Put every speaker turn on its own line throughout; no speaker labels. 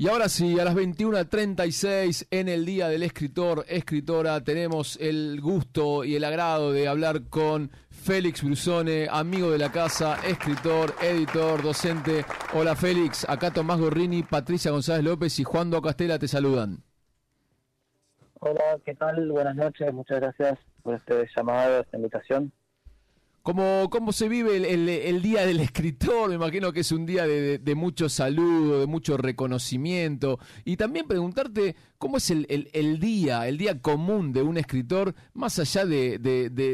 Y ahora sí, a las 21.36 en el Día del Escritor, Escritora, tenemos el gusto y el agrado de hablar con Félix Brusone, amigo de la casa, escritor, editor, docente. Hola Félix, acá Tomás Gorrini, Patricia González López y Juan Do Castela te saludan.
Hola, ¿qué tal? Buenas noches, muchas gracias por este llamado, esta invitación.
¿Cómo, cómo se vive el, día del escritor? Me imagino que es un día de, mucho saludo, de mucho reconocimiento. Y también preguntarte cómo es el, día, el día común de un escritor, más allá de,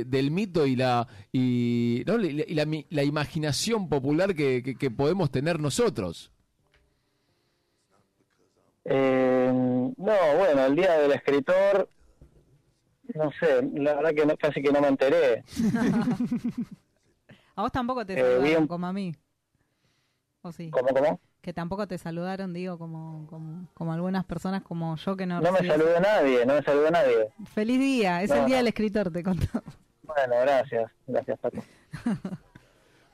del mito y la, y, la, imaginación popular que, podemos tener nosotros.
Eh, no, bueno, el día del escritor no sé, la verdad que no, casi que no me enteré.
a vos tampoco te eh, saludaron como a mí. ¿O sí?
¿Cómo, cómo?
Que tampoco te saludaron, digo, como, como, como algunas personas como yo que no...
No me saludó nadie, no me saludó nadie.
Feliz día, es el día del escritor, te contó.
Bueno, gracias, gracias Paco.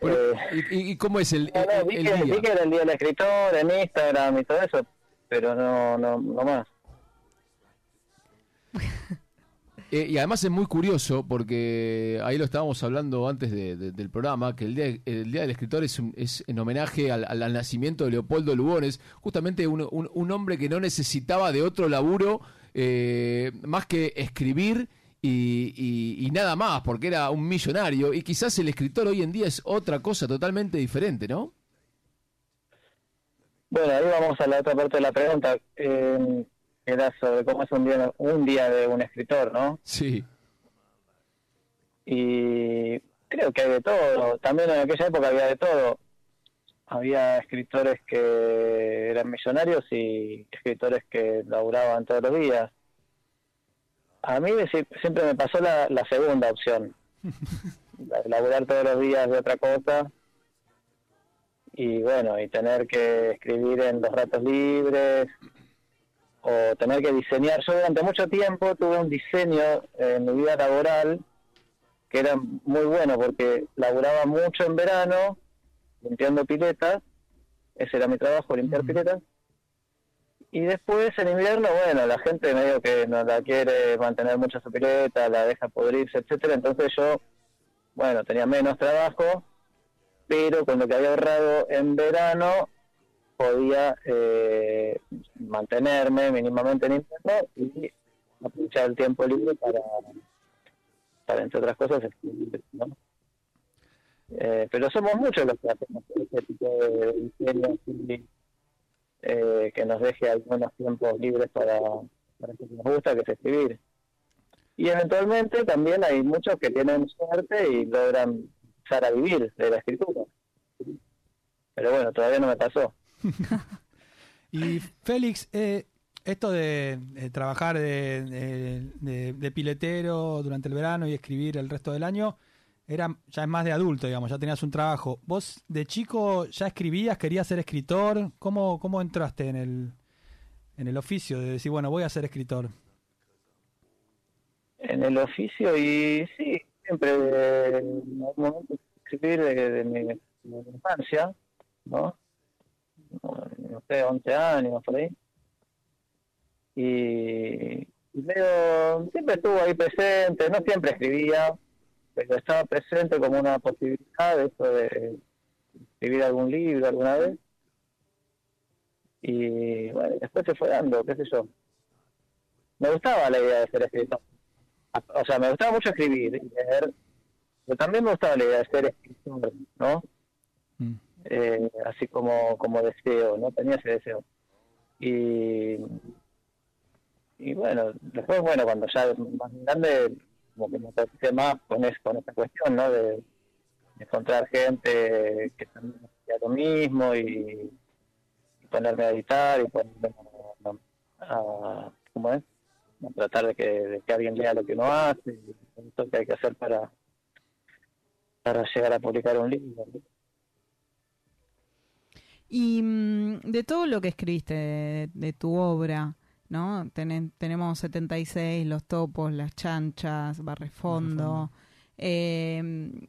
Eh, ¿y, cómo es el,
no, vi, que, vi, que, era el día del escritor en Instagram y todo eso, pero no, no, no más.
Eh, y además es muy curioso porque ahí lo estábamos hablando antes del programa, que el Día, el día del Escritor es, es en homenaje al, nacimiento de Leopoldo Lugones, justamente un, un, hombre que no necesitaba de otro laburo eh, más que escribir y, nada más, porque era un millonario. Y quizás el escritor hoy en día es otra cosa totalmente diferente, ¿no?
Bueno, ahí vamos a la otra parte de la pregunta. Eh, era sobre cómo es un día, un día de un escritor, ¿no?
Sí.
Y creo que hay de todo. También en aquella época había de todo. Había escritores que eran millonarios y escritores que laburaban todos los días. A mí siempre me pasó la, la segunda opción. laburar todos los días de otra cosa y bueno, y tener que escribir en los ratos libres o tener que diseñar. Yo durante mucho tiempo tuve un diseño en mi vida laboral que era muy bueno porque laburaba mucho en verano limpiando piletas, ese era mi trabajo, limpiar piletas. Y después en invierno, bueno, la gente medio que no la quiere mantener mucho su pileta, la deja podrirse, etcétera. Entonces yo, bueno, tenía menos trabajo, pero con lo que había ahorrado en verano podía eh, mantenerme mínimamente en internet y aprovechar el tiempo libre para, para entre otras cosas, escribir, ¿no? Eh, pero somos muchos los que hacemos este tipo de diseño eh, que nos deje algunos tiempos libres para, para que nos gusta, que es escribir. Y eventualmente también hay muchos que tienen suerte y logran empezar a vivir de la escritura. Pero bueno, todavía no me pasó.
y Félix, eh, esto de, trabajar de, piletero durante el verano y escribir el resto del año, era ya es más de adulto, digamos, ya tenías un trabajo. ¿Vos de chico ya escribías, querías ser escritor? ¿Cómo, cómo entraste en el, en el oficio de decir, bueno, voy a ser escritor?
En el oficio y sí, siempre en algún momento escribir de, mi, infancia, ¿no? No sé, 11 años, por ahí. Y, siempre estuvo ahí presente, no siempre escribía, pero estaba presente como una posibilidad de eso de escribir algún libro alguna vez. Y bueno, después se fue dando, qué sé yo. Me gustaba la idea de ser escritor. O sea, me gustaba mucho escribir y leer, pero también me gustaba la idea de ser escritor, ¿no? Mm eh, así como, como deseo, ¿no? Tenía ese deseo. Y, y bueno, después, bueno, cuando ya más grande, como que me parece más con, es, con esta cuestión, ¿no? De, encontrar gente que también hacía lo mismo y, ponerme a editar y ponerme a, ¿cómo es? A tratar de que, de que alguien lea lo que uno hace y lo que hay que hacer para, para llegar a publicar un libro.
Y mm, de todo lo que escribiste, de, tu obra, ¿no? tenemos 76, Los Topos, Las Chanchas, Barrefondo. Eh,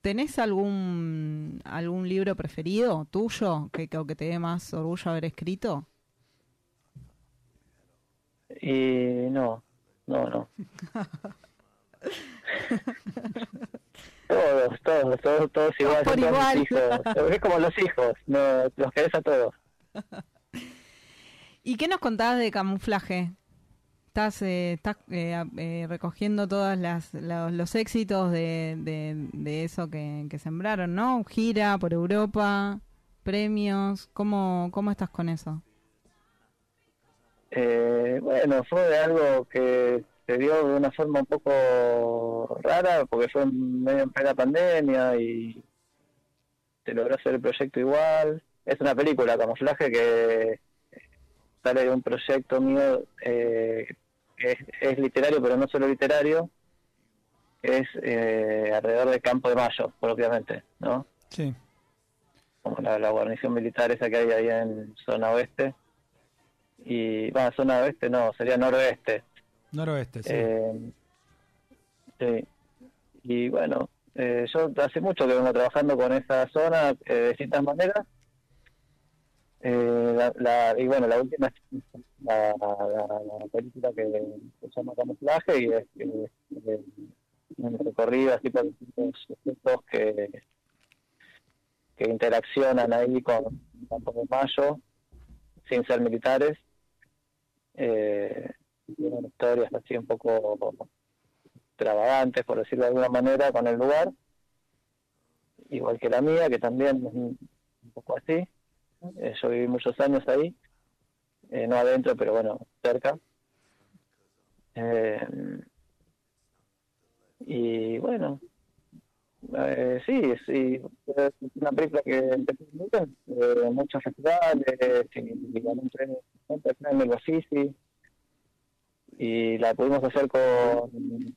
¿Tenés algún algún libro preferido tuyo que, que te dé más orgullo haber escrito?
Y no, no, no. todos, todos, todos, todos igual,
por igual.
Es como los hijos, no, los querés a todos.
¿Y qué nos contabas de camuflaje? Estás, eh, estás eh, eh, recogiendo todos los éxitos de, de, de eso que, que sembraron, ¿no? Gira por Europa, premios. ¿Cómo, cómo estás con eso?
Eh, bueno, fue algo que se dio de una forma un poco rara, porque fue medio en plena pandemia y se logró hacer el proyecto igual. Es una película, camuflaje, que sale de un proyecto mío eh, que es, es literario, pero no solo literario, es eh, alrededor del Campo de Mayo, propiamente, ¿no?
Sí.
como la, la guarnición militar esa que hay ahí en zona oeste. Y, bueno, zona oeste no, sería noroeste.
Noroeste, sí.
Eh, sí. Y bueno, eh, yo hace mucho que vengo trabajando con esa zona eh, de distintas maneras. Eh, y bueno, la última es la, la- la película que se llama Camuflaje y es, eh, eh, un recorrido así por distintos que, que interaccionan ahí con Campo de Mayo sin ser militares. Eh, tienen historias así un poco extravagantes, por decirlo de alguna manera, con el lugar, igual que la mía, que también es un poco así. Eh, yo viví muchos años ahí, eh, no adentro, pero bueno, cerca. Eh, y bueno, eh, sí, sí, es una película que empezó muy bien, eh, muchos festivales, y ganó un premio, un premio en el Bafisi, y la pudimos hacer con,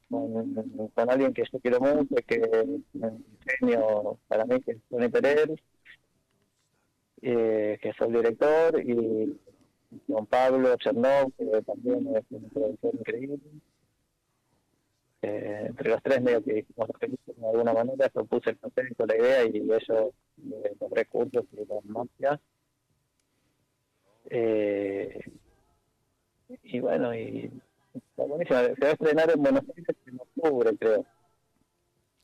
con, con alguien que yo quiero mucho, que es un genio para mí, que es Tony Pérez, eh, que es el director, y con Pablo Chernov, que también es un productor increíble. Eh, entre los tres medio que hicimos de alguna manera, propuse el concepto, la idea y ellos eh, los recursos y las magias. Eh, y bueno, y está buenísima. Se va a estrenar en Buenos Aires en octubre, creo.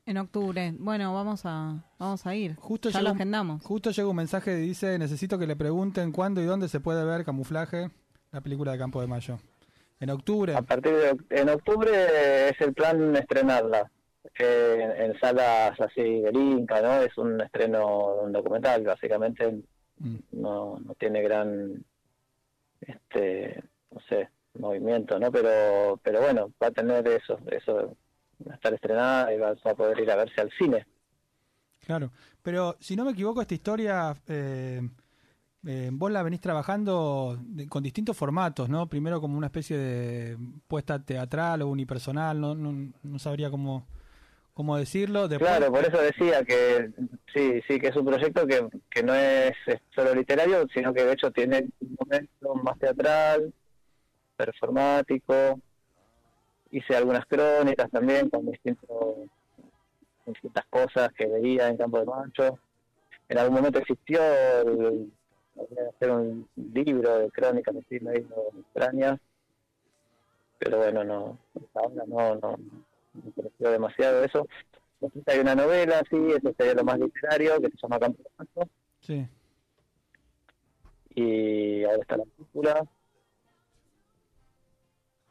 En octubre. Bueno, vamos a, vamos a ir.
Justo
ya
llegó
lo agendamos.
Justo llega un mensaje que dice, necesito que le pregunten cuándo y dónde se puede ver Camuflaje, la película de Campo de Mayo. En octubre.
A partir de en octubre es el plan estrenarla eh, en, en salas así del Inca, ¿no? Es un estreno de un documental, básicamente
Mm.
no, no tiene gran, este, no sé, movimiento, ¿no? Pero, pero bueno, va a tener eso, eso va a estar estrenada y vas a poder ir a verse al cine.
Claro, pero si no me equivoco, esta historia eh, eh, vos la venís trabajando de- con distintos formatos, ¿no? Primero como una especie de puesta teatral o unipersonal, no, no, no sabría cómo, cómo decirlo. Después,
Claro, por eso decía que sí, sí, que es un proyecto que, que no es solo literario, sino que de hecho tiene un momento más teatral, performático. Hice algunas crónicas también con distintos, distintas cosas que veía en Campo de Macho. En algún momento existió el, hacer un libro de crónicas así medio extrañas, pero bueno, no, hasta ahora no, no, me pareció demasiado eso. Después hay una novela, sí, eso sería lo más literario, que se llama Campo de Macho,
Sí,
y ahora está la película.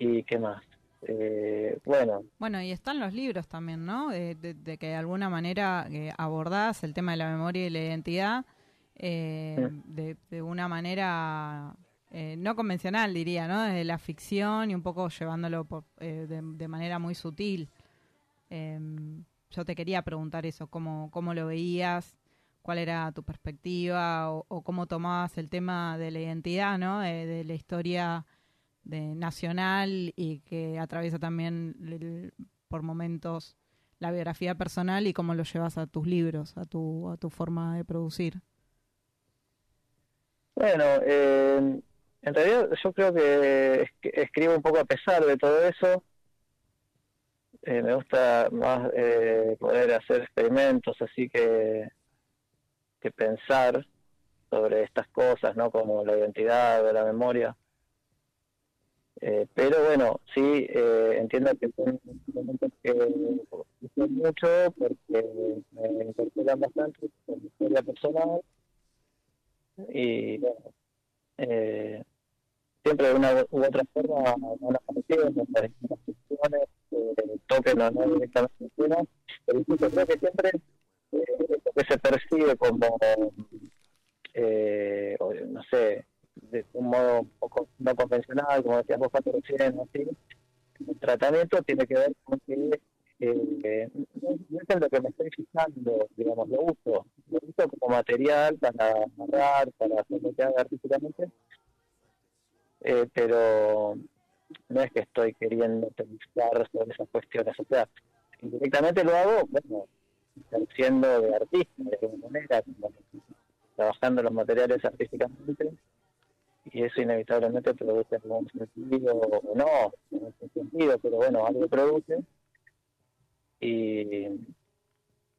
¿Y qué más? Eh, bueno,
Bueno, y están los libros también, ¿no? De, de- de que de alguna manera eh, abordás el tema de la memoria y la identidad eh, de, de una manera no convencional, diría, ¿no? Desde la ficción y un poco llevándolo por- eh, de, manera muy sutil. Eh, yo te quería preguntar eso, ¿cómo, cómo lo veías? ¿Cuál era tu perspectiva? O, o cómo tomabas el tema de la identidad, ¿no? De la historia de nacional y que atraviesa también por momentos la biografía personal y cómo lo llevas a tus libros, a tu, a tu forma de producir.
bueno, eh, en realidad yo creo que escribo un poco a pesar de todo eso. Eh, me gusta más eh, poder hacer experimentos así que, que pensar sobre estas cosas, ¿no? Como la identidad o la memoria. Eh, pero bueno, sí, eh, entiendo que son momentos que son mucho porque me interpelan bastante por mi historia personal. Y bueno, eh, siempre de una u otra forma van apareciendo las distintas cuestiones, eh, toquen o no directamente tema, pero incluso creo que siempre eh, que se percibe como, eh, no sé, de un modo un poco no convencional, como decías vos, Pato, recién, así, el tratamiento tiene que ver con que eh, es lo que me estoy fijando, digamos, lo uso, lo uso como material para narrar, para hacer artísticamente, eh, pero no es que estoy queriendo pensar sobre esas cuestiones, o sea, indirectamente lo hago, bueno, siendo de artista, de alguna manera, trabajando los materiales artísticamente, y eso inevitablemente produce algún sentido o no, en ese sentido, pero bueno, algo produce y,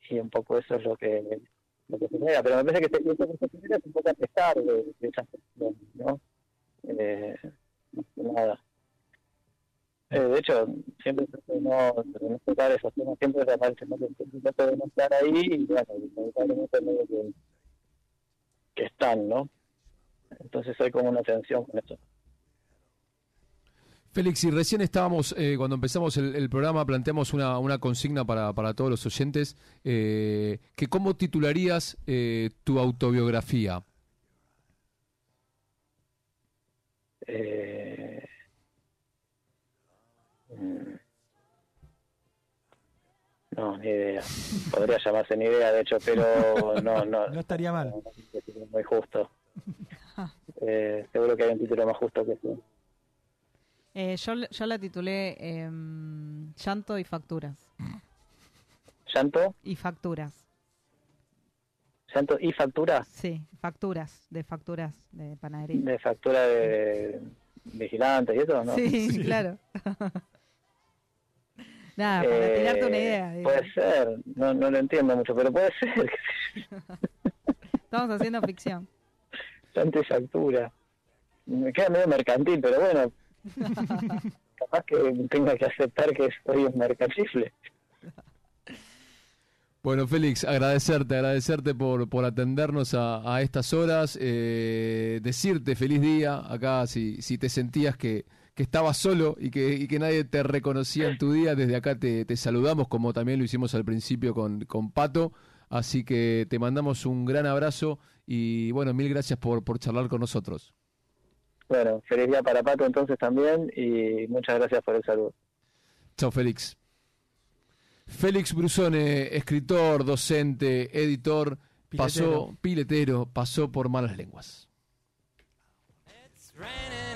y un poco eso es lo que lo que genera, pero me parece que eso que se genera es un poco a pesar de, de esas cuestiones, ¿no? Eh, más que nada. Eh, de hecho, siempre trato de no, de no tocar esos temas, siempre trato de no estar ahí y bueno, inevitablemente medio que, que están, ¿no? Entonces hay como una tensión con eso.
Félix, y recién estábamos, eh, cuando empezamos el, el, programa, planteamos una, una consigna para, para todos los oyentes, eh, que cómo titularías eh, tu autobiografía.
Eh, mm, no, ni idea. Podría llamarse ni idea, de hecho, pero no, no.
No estaría mal.
Muy justo. Eh, seguro que hay un título más justo que ese.
Eh, yo, yo la titulé eh, Llanto y Facturas.
¿Llanto?
Y Facturas.
¿Llanto y factura?
Sí, facturas, de facturas de panadería.
¿De factura de vigilantes y eso no?
Sí, claro. Nada, para
Eh,
tirarte una idea.
Puede ser, no, no lo entiendo mucho, pero puede ser.
Estamos haciendo ficción.
Llanto y factura. Me queda medio mercantil, pero bueno. Capaz que tenga que aceptar que soy un mercantifle.
Bueno, Félix, agradecerte, agradecerte por, por atendernos a, a estas horas, eh, decirte feliz día acá, si, si te sentías que, que estabas solo y que, y que nadie te reconocía en tu día, desde acá te, te saludamos, como también lo hicimos al principio con, con Pato, así que te mandamos un gran abrazo y bueno, mil gracias por, por charlar con nosotros.
Bueno, feliz día para Pato entonces también y muchas gracias por el saludo.
Chao, Félix. Félix Brusone, escritor, docente, editor, pasó, piletero, pasó por malas lenguas.
It's raining